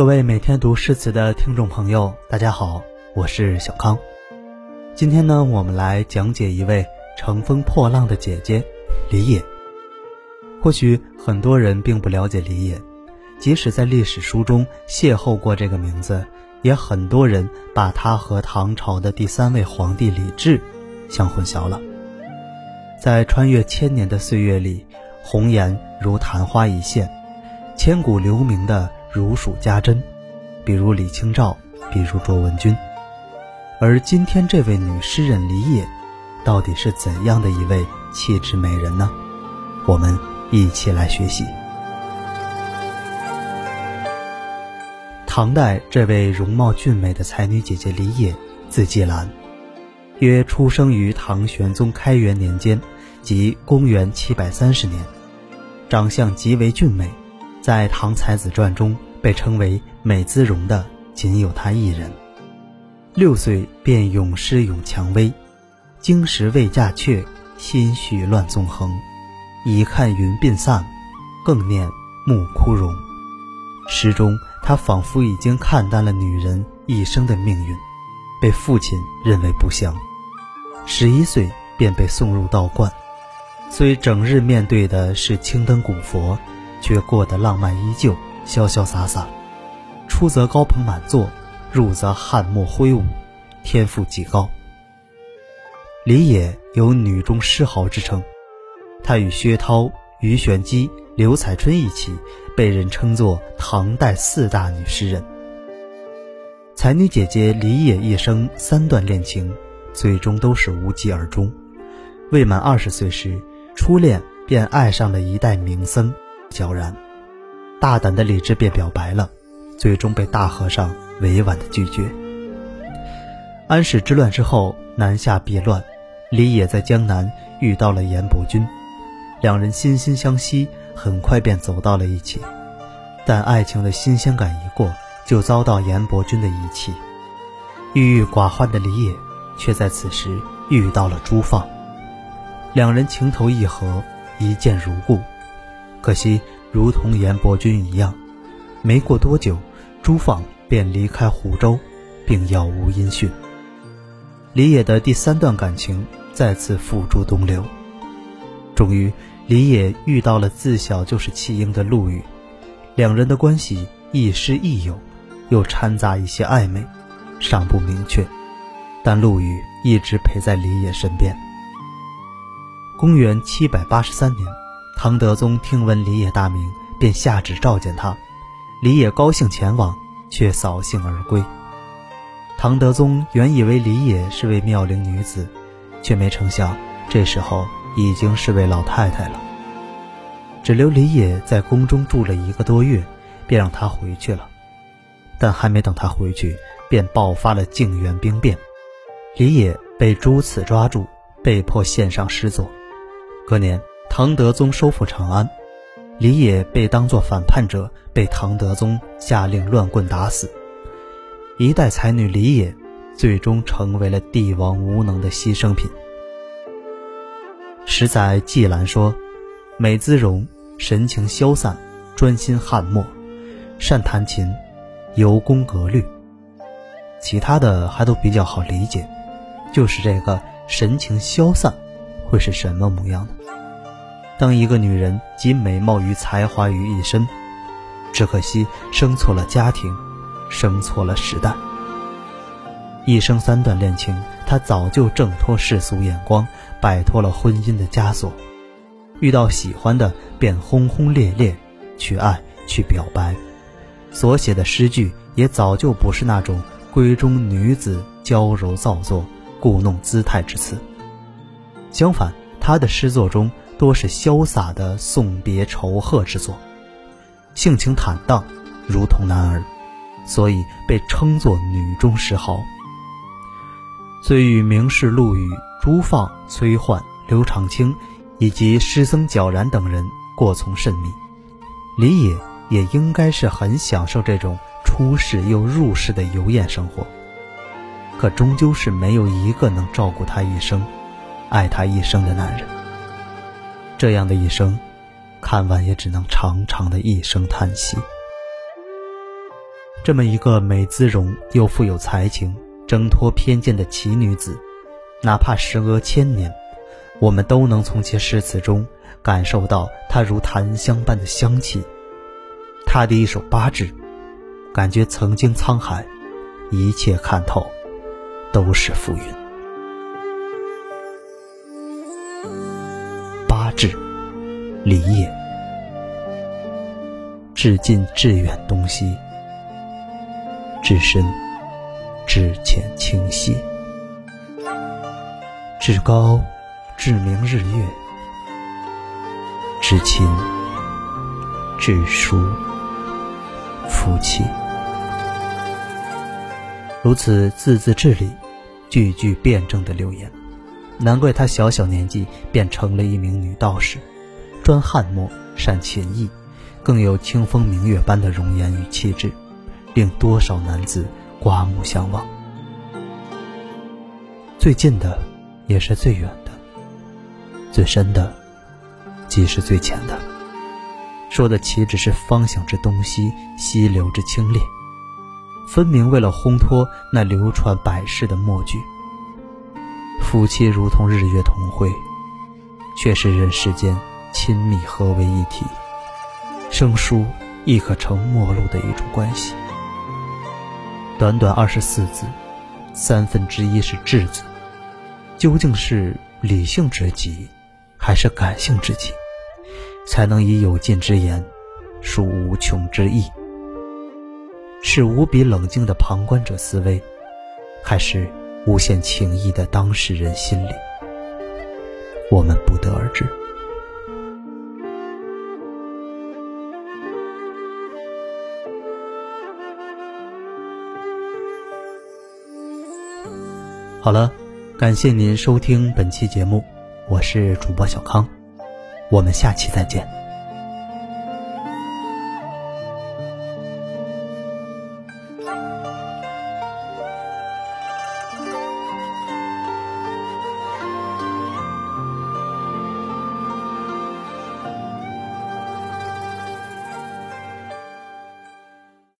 各位每天读诗词的听众朋友，大家好，我是小康。今天呢，我们来讲解一位乘风破浪的姐姐李野。或许很多人并不了解李野，即使在历史书中邂逅过这个名字，也很多人把他和唐朝的第三位皇帝李治相混淆了。在穿越千年的岁月里，红颜如昙花一现，千古留名的。如数家珍，比如李清照，比如卓文君。而今天这位女诗人李野，到底是怎样的一位气质美人呢？我们一起来学习。唐代这位容貌俊美的才女姐姐李野，字季兰，约出生于唐玄宗开元年间，即公元七百三十年，长相极为俊美。在《唐才子传》中被称为美姿容的仅有她一人。六岁便咏诗咏蔷薇，经时未嫁却，心绪乱纵横。已看云鬓散，更念暮枯荣。诗中，她仿佛已经看淡了女人一生的命运，被父亲认为不祥。十一岁便被送入道观，虽整日面对的是青灯古佛。却过得浪漫依旧，潇潇洒洒。出则高朋满座，入则翰墨挥舞，天赋极高。李野有女中诗豪之称，她与薛涛、鱼玄机、刘彩春一起，被人称作唐代四大女诗人。才女姐姐李野一生三段恋情，最终都是无疾而终。未满二十岁时，初恋便爱上了一代名僧。悄然，大胆的李治便表白了，最终被大和尚委婉的拒绝。安史之乱之后，南下避乱，李野在江南遇到了严伯钧，两人惺惺相惜，很快便走到了一起。但爱情的新鲜感一过，就遭到严伯钧的遗弃。郁郁寡欢的李野，却在此时遇到了朱放，两人情投意合，一见如故。可惜，如同严伯钧一样，没过多久，朱放便离开湖州，并杳无音讯。李野的第三段感情再次付诸东流。终于，李野遇到了自小就是弃婴的陆羽，两人的关系亦师亦友，又掺杂一些暧昧，尚不明确。但陆羽一直陪在李野身边。公元七百八十三年。唐德宗听闻李野大名，便下旨召见他。李野高兴前往，却扫兴而归。唐德宗原以为李野是位妙龄女子，却没成想这时候已经是位老太太了。只留李野在宫中住了一个多月，便让他回去了。但还没等他回去，便爆发了靖远兵变，李野被朱此抓住，被迫献上诗作。隔年。唐德宗收复长安，李野被当作反叛者，被唐德宗下令乱棍打死。一代才女李野，最终成为了帝王无能的牺牲品。十载季兰说：“美姿容，神情消散，专心翰墨，善弹琴，尤工格律。”其他的还都比较好理解，就是这个神情消散，会是什么模样呢？当一个女人集美貌与才华于一身，只可惜生错了家庭，生错了时代。一生三段恋情，她早就挣脱世俗眼光，摆脱了婚姻的枷锁。遇到喜欢的，便轰轰烈烈去爱去表白。所写的诗句也早就不是那种闺中女子娇柔造作、故弄姿态之词。相反，她的诗作中。多是潇洒的送别酬贺之作，性情坦荡，如同男儿，所以被称作女中诗豪。虽与名士陆羽、朱放、崔焕、刘长卿以及诗僧皎然等人过从甚密，李野也应该是很享受这种出世又入世的游宴生活。可终究是没有一个能照顾她一生、爱她一生的男人。这样的一生，看完也只能长长的一声叹息。这么一个美姿容又富有才情、挣脱偏见的奇女子，哪怕时隔千年，我们都能从其诗词中感受到她如檀香般的香气。她的一首八字，感觉曾经沧海，一切看透，都是浮云。八字，离也。至近至远东西，至深至浅清晰，至高至明日月，至亲至疏夫妻。如此字字至理、句句辩证的留言，难怪她小小年纪便成了一名女道士，专翰墨，善琴艺。更有清风明月般的容颜与气质，令多少男子刮目相望。最近的，也是最远的；最深的，即是最浅的。说的岂止是方向之东西，溪流之清冽，分明为了烘托那流传百世的墨句。夫妻如同日月同辉，却是人世间亲密合为一体。生疏亦可成陌路的一种关系。短短二十四字，三分之一是质字，究竟是理性之极，还是感性之极，才能以有尽之言，抒无穷之意？是无比冷静的旁观者思维，还是无限情谊的当事人心里？我们不得而知。好了，感谢您收听本期节目，我是主播小康，我们下期再见。